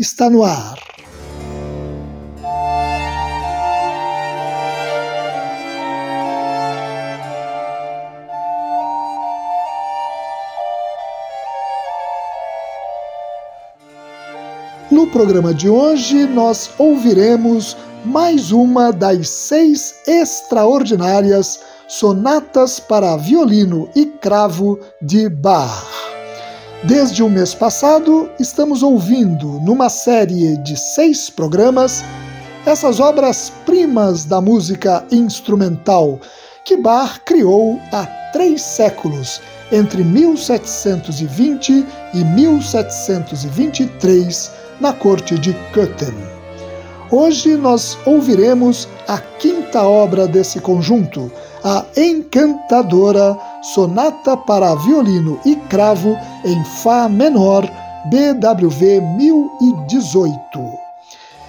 está no ar. No programa de hoje, nós ouviremos mais uma das seis extraordinárias sonatas para violino e cravo de Bach. Desde o mês passado, estamos ouvindo, numa série de seis programas, essas obras-primas da música instrumental que Bach criou há três séculos, entre 1720 e 1723, na corte de Köthen. Hoje nós ouviremos a quinta obra desse conjunto, a encantadora Sonata para Violino e Cravo em Fá menor, BWV 1018.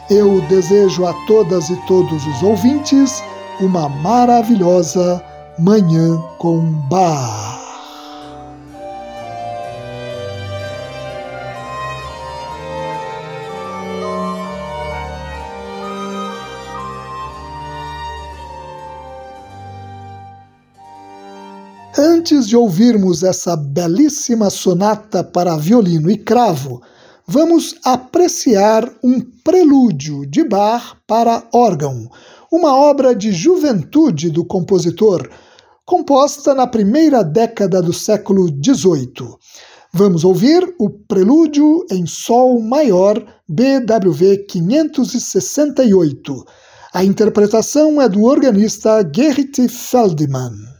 Eu desejo a todas e todos os ouvintes uma maravilhosa Manhã com Bar. Antes de ouvirmos essa belíssima sonata para violino e cravo, vamos apreciar um prelúdio de Bach para órgão, uma obra de juventude do compositor, composta na primeira década do século XVIII. Vamos ouvir o Prelúdio em Sol Maior, BWV 568. A interpretação é do organista Gerrit Feldman.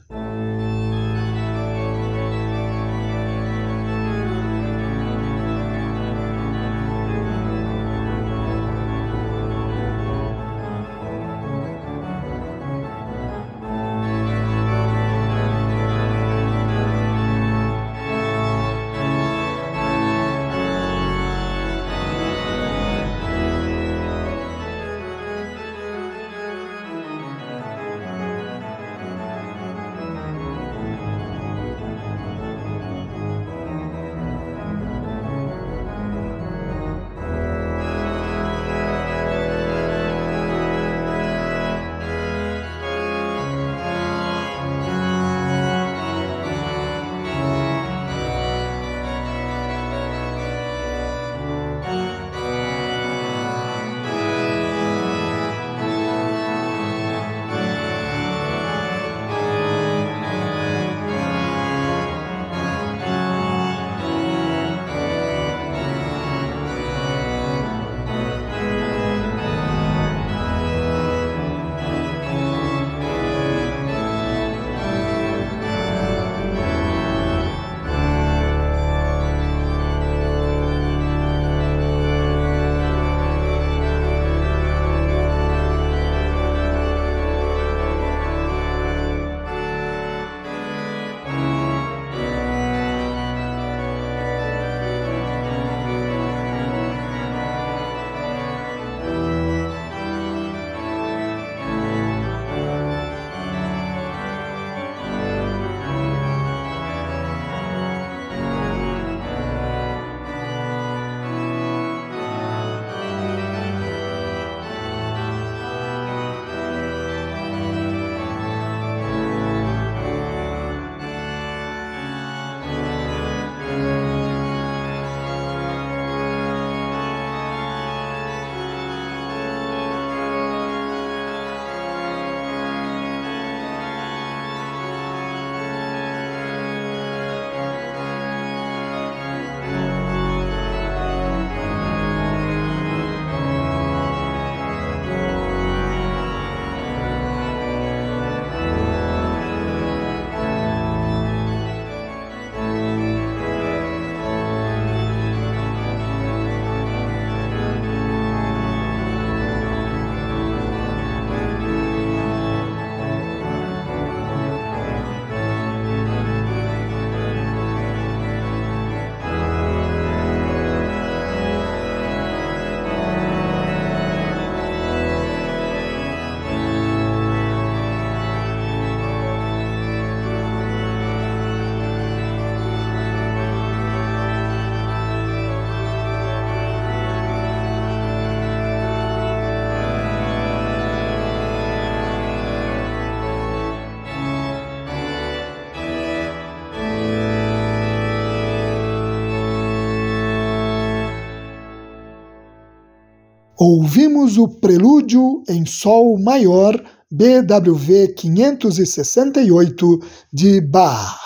Ouvimos o Prelúdio em Sol Maior, BWV 568, de Bach.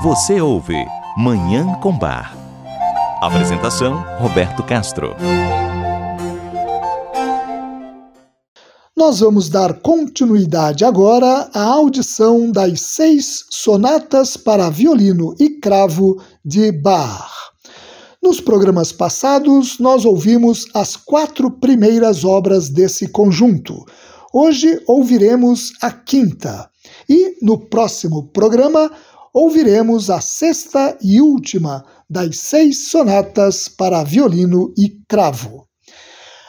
Você ouve Manhã com Bar. Apresentação: Roberto Castro. Nós vamos dar continuidade agora à audição das seis sonatas para violino e cravo de Bach. Nos programas passados, nós ouvimos as quatro primeiras obras desse conjunto. Hoje ouviremos a quinta. E no próximo programa ouviremos a sexta e última das seis sonatas para violino e cravo.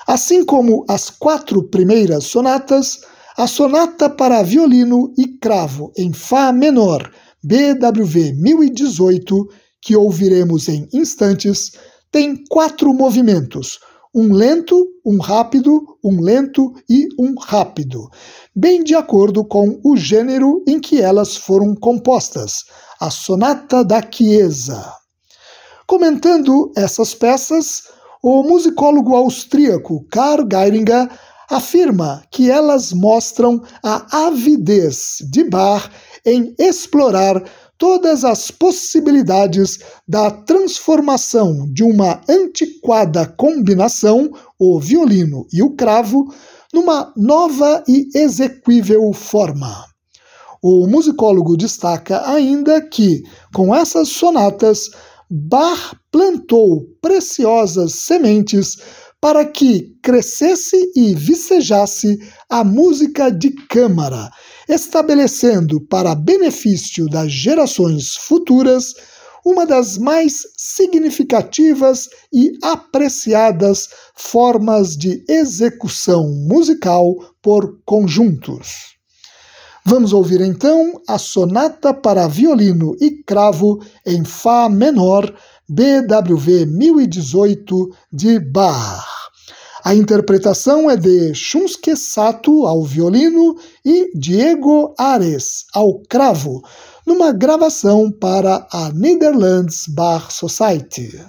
Assim como as quatro primeiras sonatas, a sonata para violino e cravo em Fá menor, BWV 1018, que ouviremos em instantes, tem quatro movimentos, um lento, um rápido, um lento e um rápido, bem de acordo com o gênero em que elas foram compostas, a Sonata da Chiesa. Comentando essas peças, o musicólogo austríaco Karl Geiringer afirma que elas mostram a avidez de Bach em explorar todas as possibilidades da transformação de uma antiquada combinação, o violino e o cravo, numa nova e exequível forma. O musicólogo destaca ainda que, com essas sonatas, Bach plantou preciosas sementes para que crescesse e vicejasse a música de câmara, estabelecendo para benefício das gerações futuras uma das mais significativas e apreciadas formas de execução musical por conjuntos. Vamos ouvir então a Sonata para Violino e Cravo em Fá menor, BWV 1018 de Bach. A interpretação é de Shunsuke Sato ao violino e Diego Ares ao cravo, numa gravação para a Netherlands Bar Society.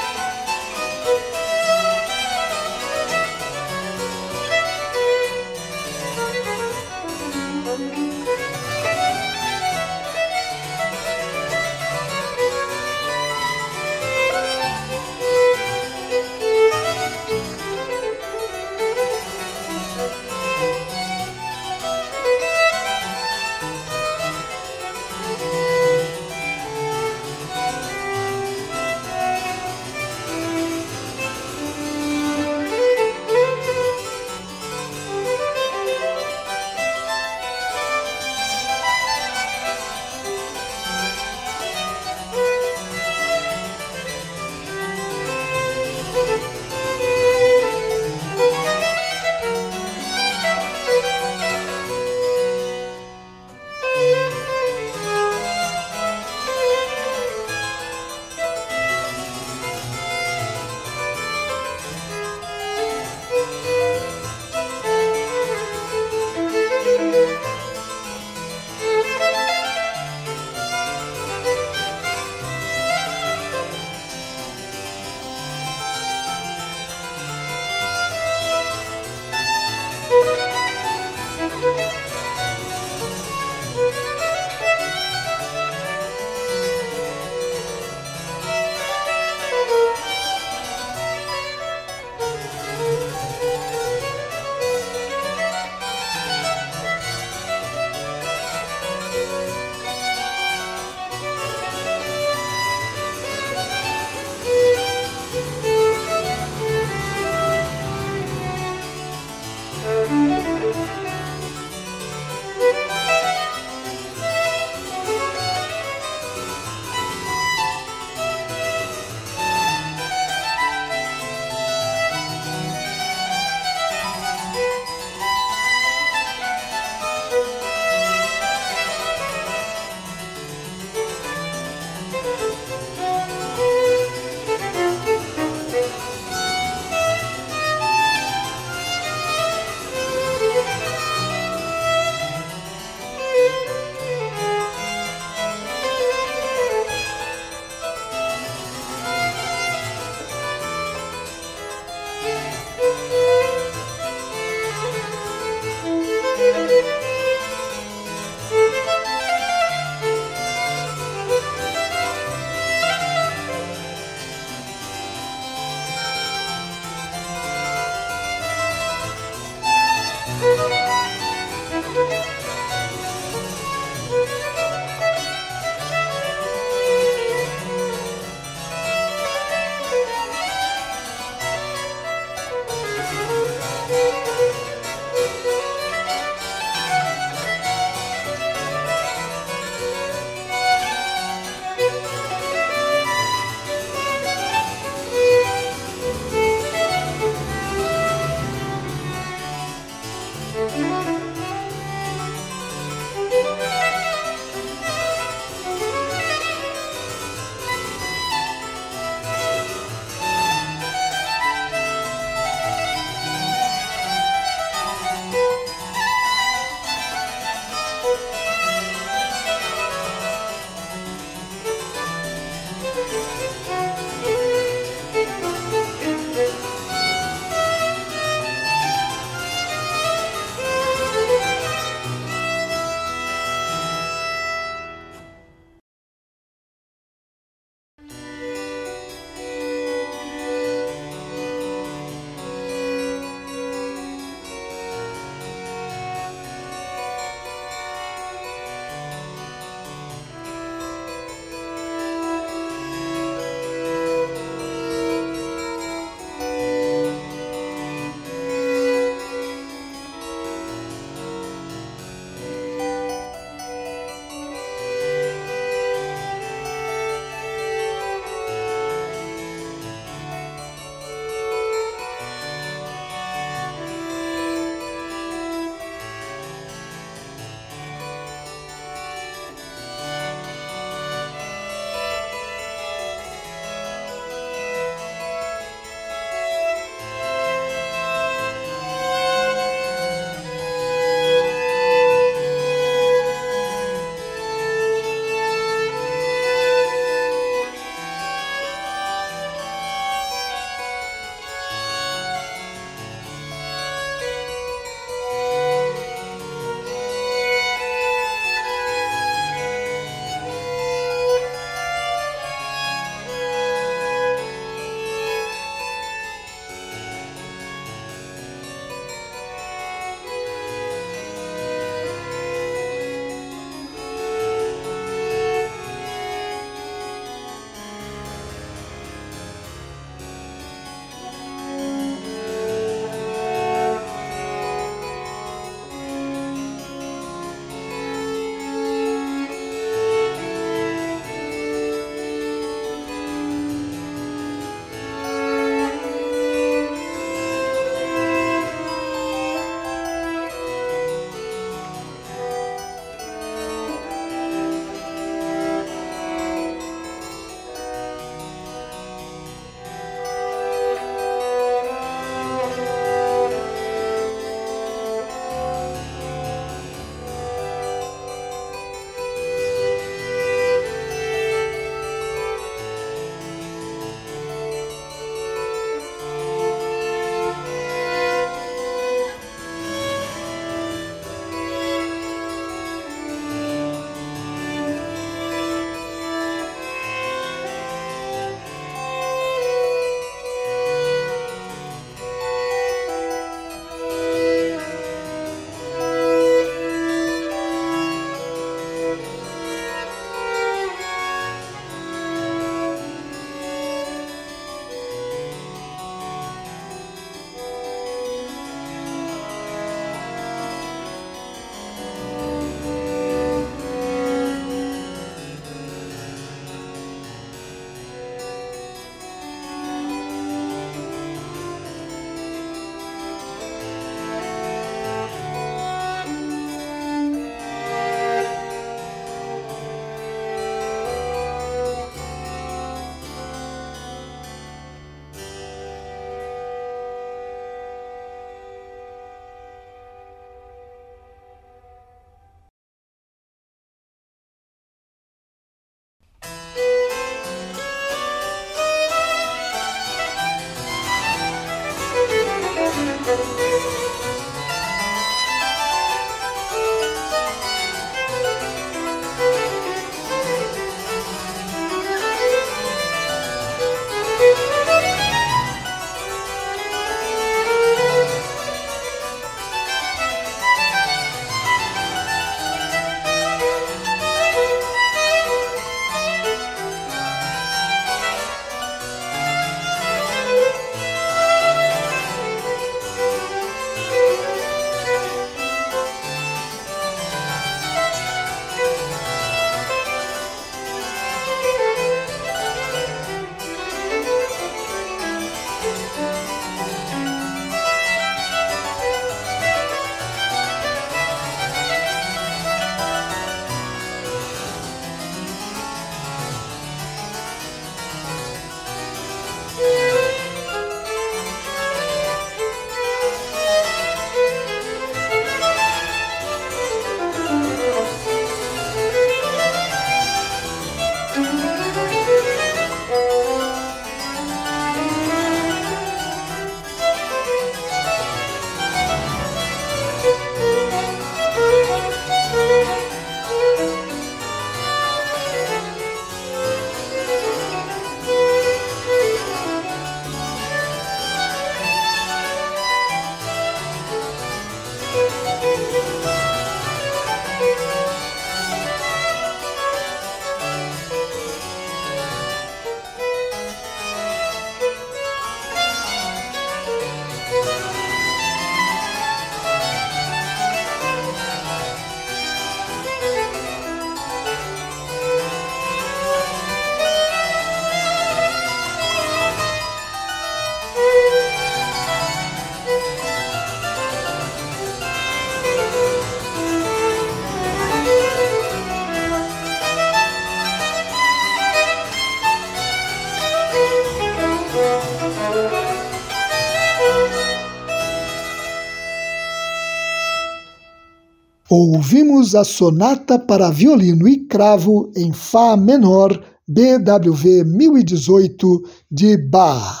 Ouvimos a sonata para violino e cravo em Fá menor BWV 1018 de Bach.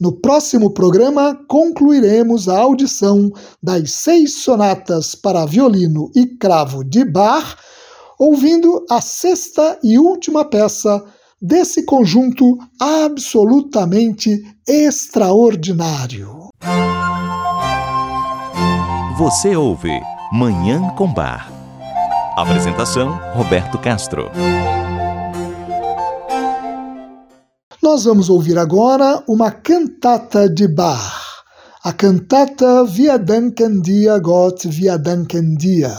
No próximo programa, concluiremos a audição das seis sonatas para violino e cravo de Bach, ouvindo a sexta e última peça desse conjunto absolutamente extraordinário. Você ouve Manhã com Bar. Apresentação: Roberto Castro. Nós vamos ouvir agora uma cantata de Bach, a cantata Via Danken Dia Gott, Via Danken Dia.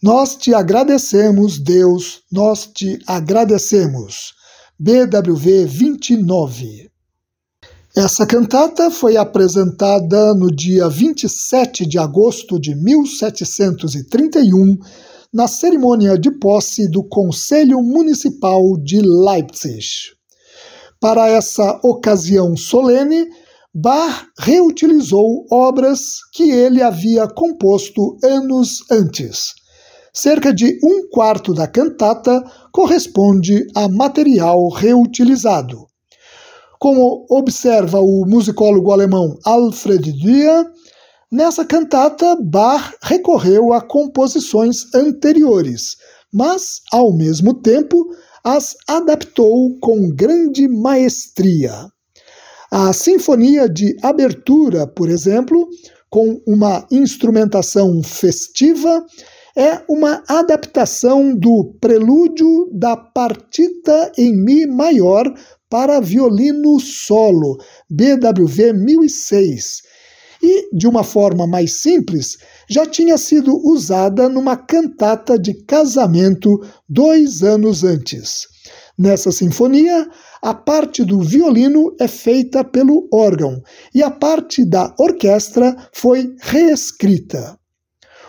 Nós te agradecemos, Deus, nós te agradecemos. BWV 29. Essa cantata foi apresentada no dia 27 de agosto de 1731, na cerimônia de posse do Conselho Municipal de Leipzig. Para essa ocasião solene, Bach reutilizou obras que ele havia composto anos antes. Cerca de um quarto da cantata corresponde a material reutilizado. Como observa o musicólogo alemão Alfred Dürer, nessa cantata Bach recorreu a composições anteriores, mas, ao mesmo tempo, as adaptou com grande maestria. A Sinfonia de Abertura, por exemplo, com uma instrumentação festiva, é uma adaptação do prelúdio da partita em Mi maior para violino solo, BWV 1006, e, de uma forma mais simples, já tinha sido usada numa cantata de casamento dois anos antes. Nessa sinfonia, a parte do violino é feita pelo órgão e a parte da orquestra foi reescrita.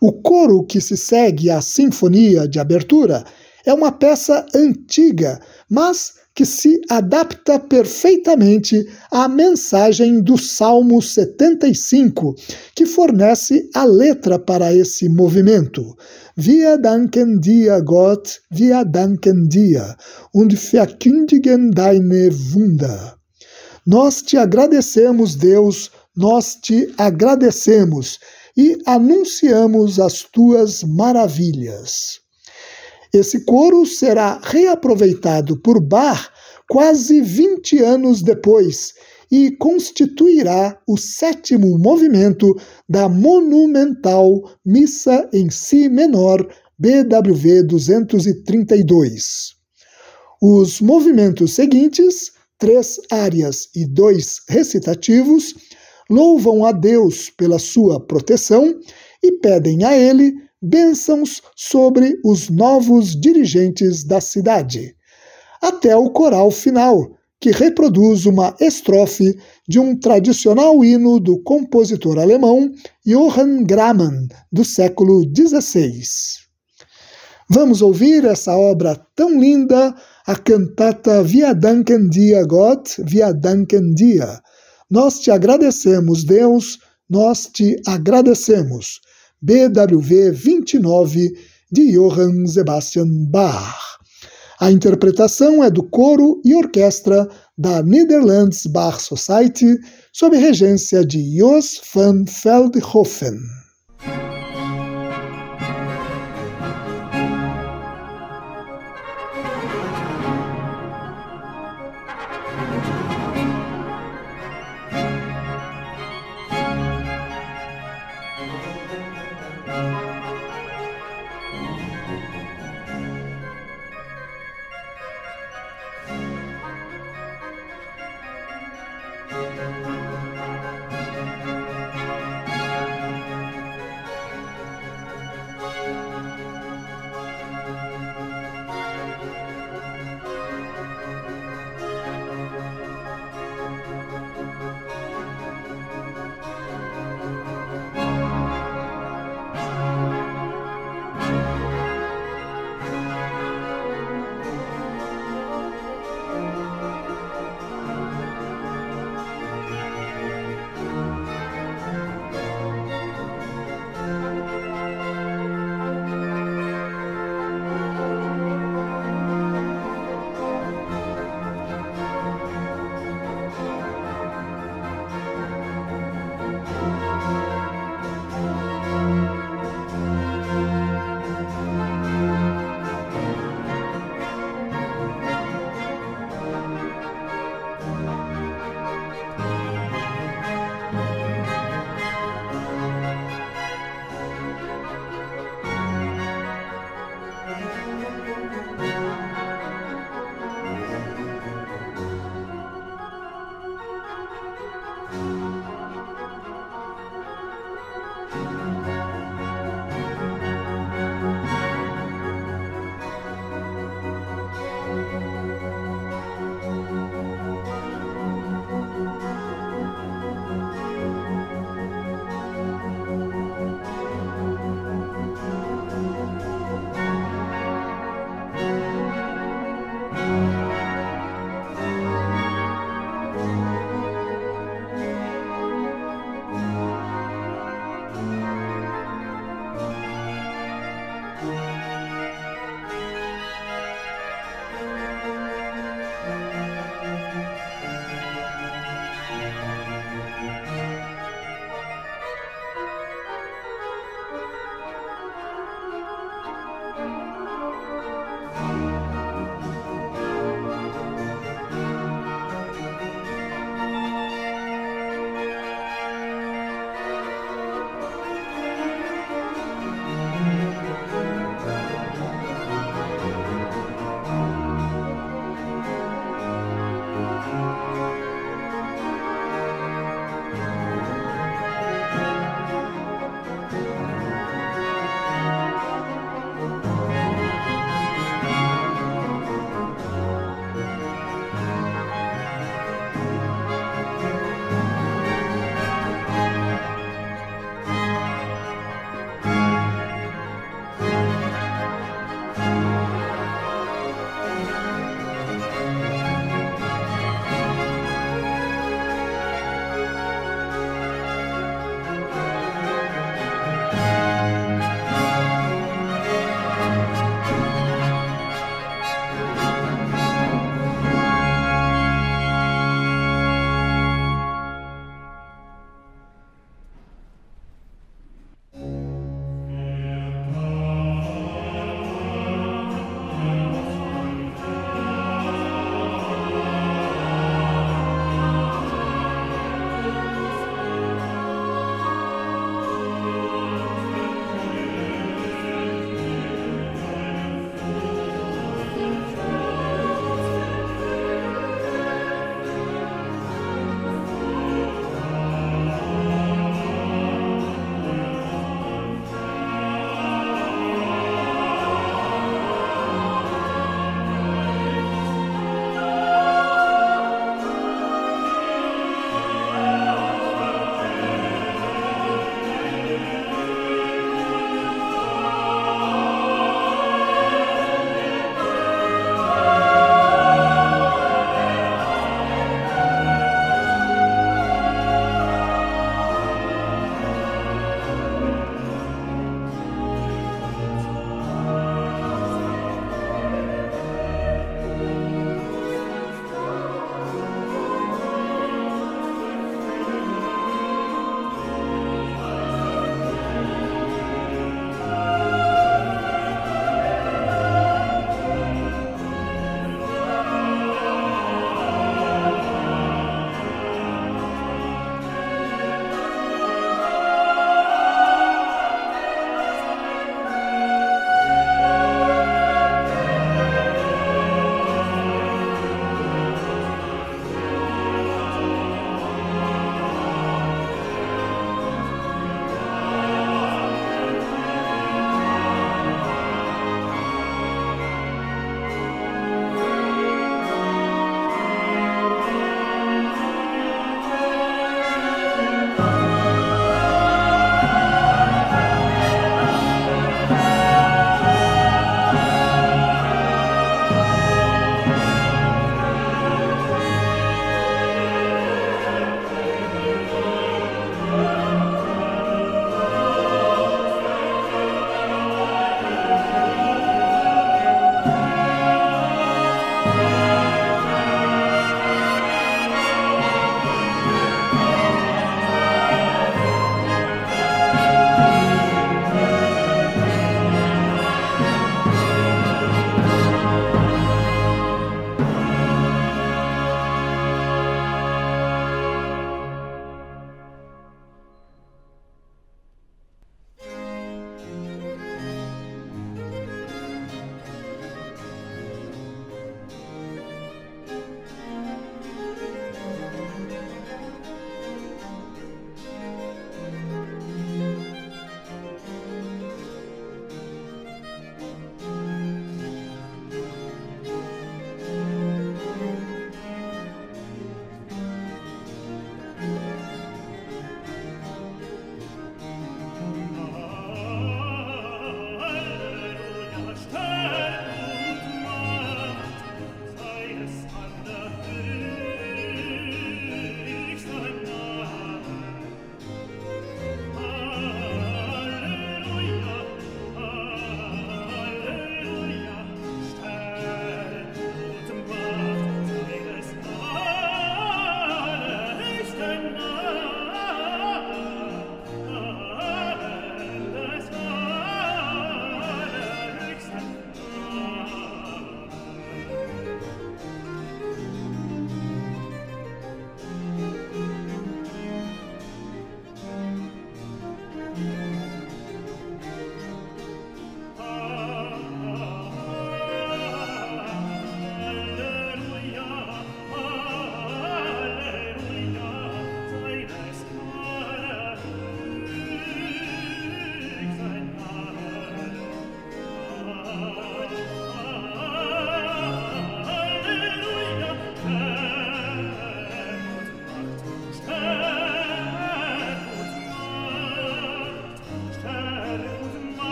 O coro que se segue à sinfonia de abertura é uma peça antiga, mas que se adapta perfeitamente à mensagem do Salmo 75, que fornece a letra para esse movimento. Wir danken dir, Gott, wir danken dir und verkündigen deine Wunder. Nós te agradecemos, Deus, nós te agradecemos e anunciamos as tuas maravilhas. Esse coro será reaproveitado por Bach quase 20 anos depois e constituirá o sétimo movimento da monumental Missa em Si menor BWV 232. Os movimentos seguintes, três áreas e dois recitativos, louvam a Deus pela sua proteção e pedem a ele bênçãos sobre os novos dirigentes da cidade, até o coral final, que reproduz uma estrofe de um tradicional hino do compositor alemão Johann Gramann, do século XVI. Vamos ouvir essa obra tão linda, a cantata Via Danken Dia Gott, Via Danken Dia. Nós te agradecemos, Deus, nós te agradecemos. BWV 29 de Johann Sebastian Bach. A interpretação é do coro e orquestra da Netherlands Bach Society, sob regência de Jos van Veldhoven.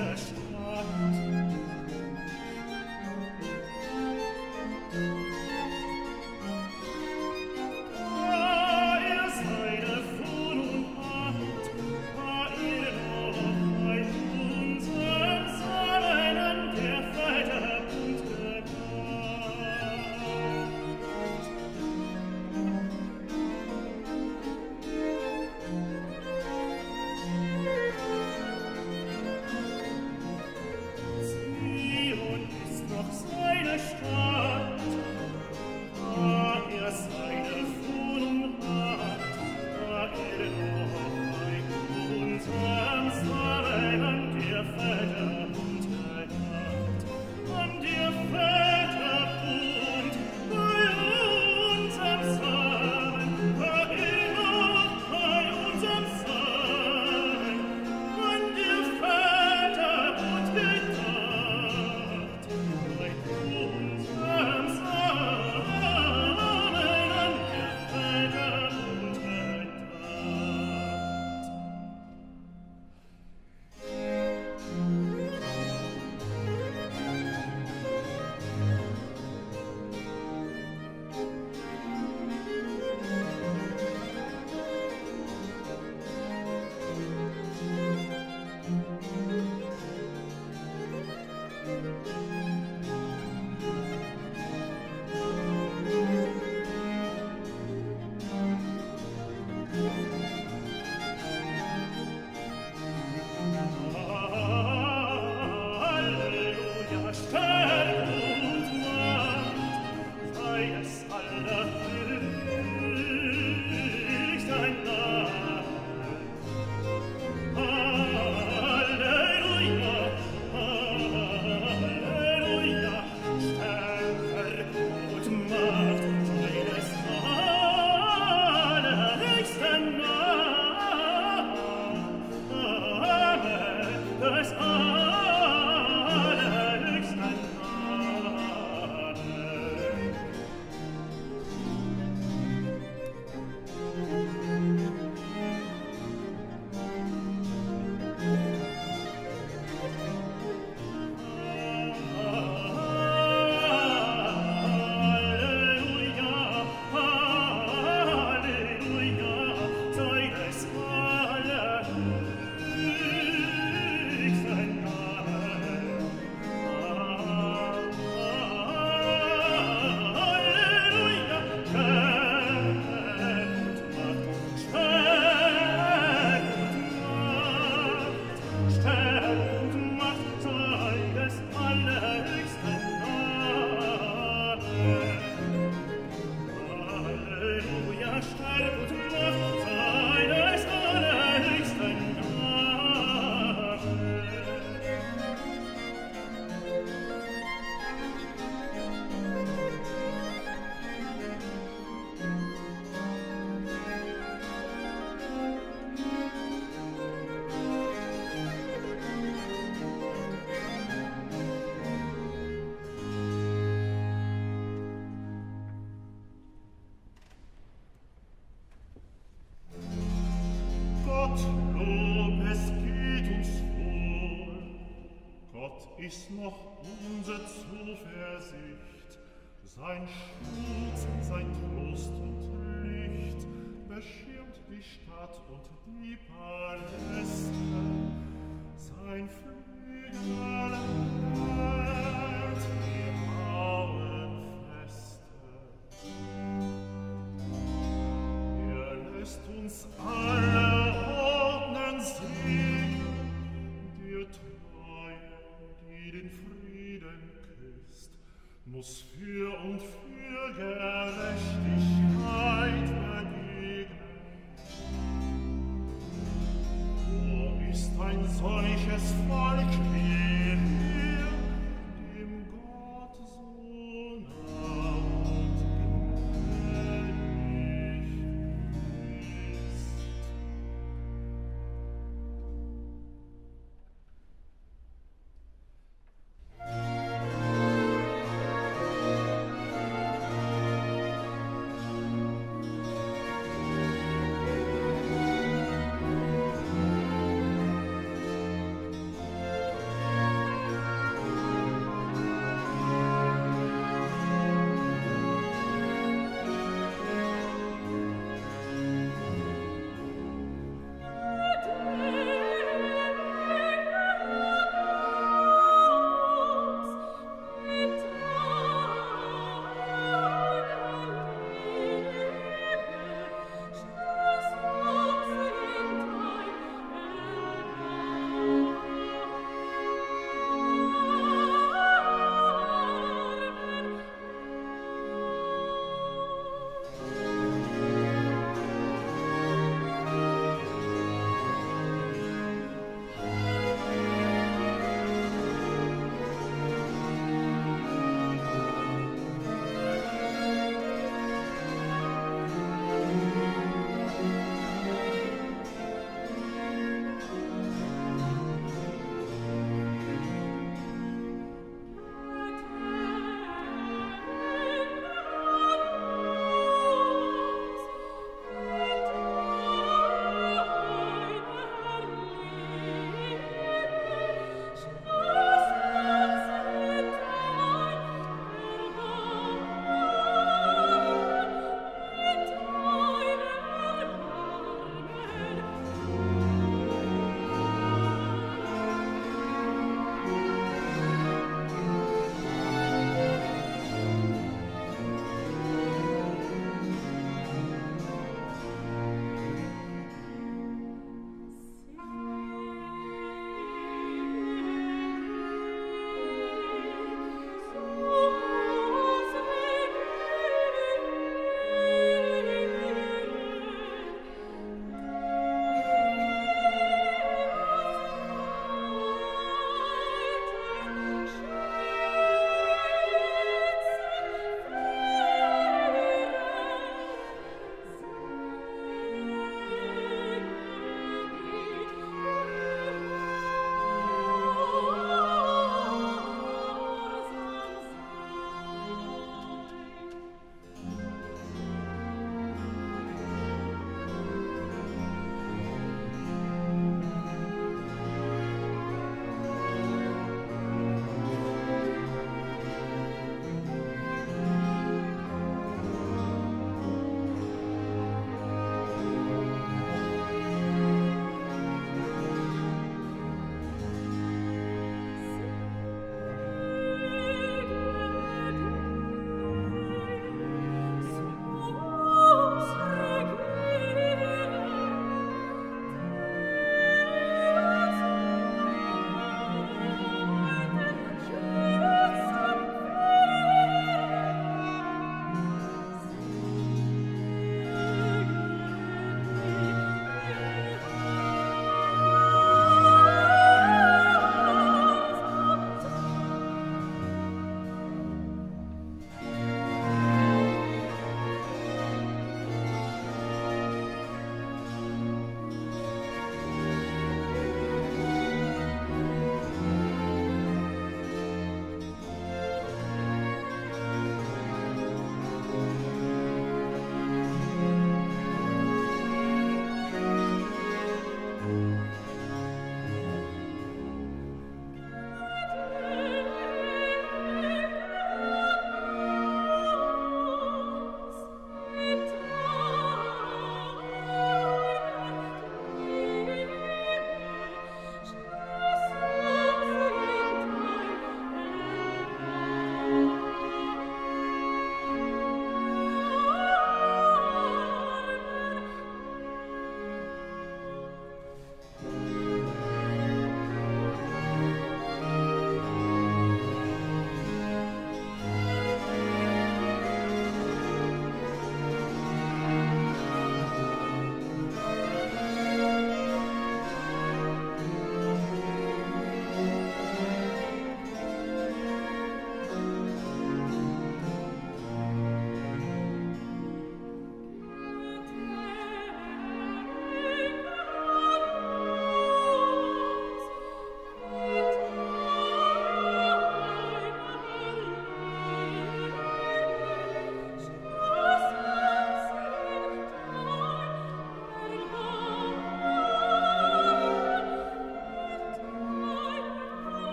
Us.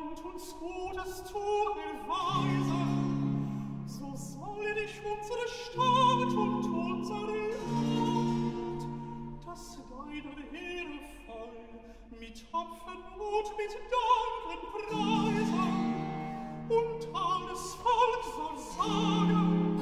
kommt uns Gutes zu erweisen, so solle er dich unsere Stadt und unsere Land, dass deiner Ehre mit mit Mut, mit Danken preisen, und alles Volk soll sagen,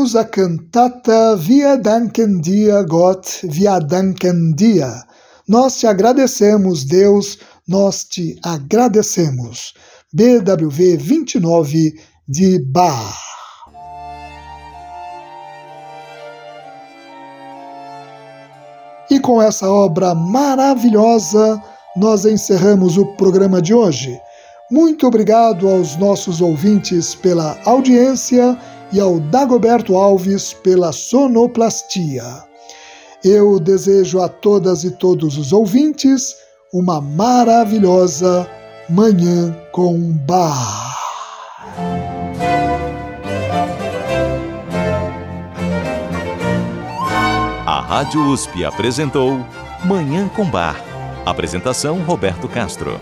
ouvimos a cantata Via Danken Dia Gott, Via Danken Dia. Nós te agradecemos, Deus, nós te agradecemos. BWV 29 de Bach. E com essa obra maravilhosa, nós encerramos o programa de hoje. Muito obrigado aos nossos ouvintes pela audiência e ao Dagoberto Alves pela sonoplastia. Eu desejo a todas e todos os ouvintes uma maravilhosa Manhã com Bar. A Rádio USP apresentou Manhã com Bar. Apresentação Roberto Castro.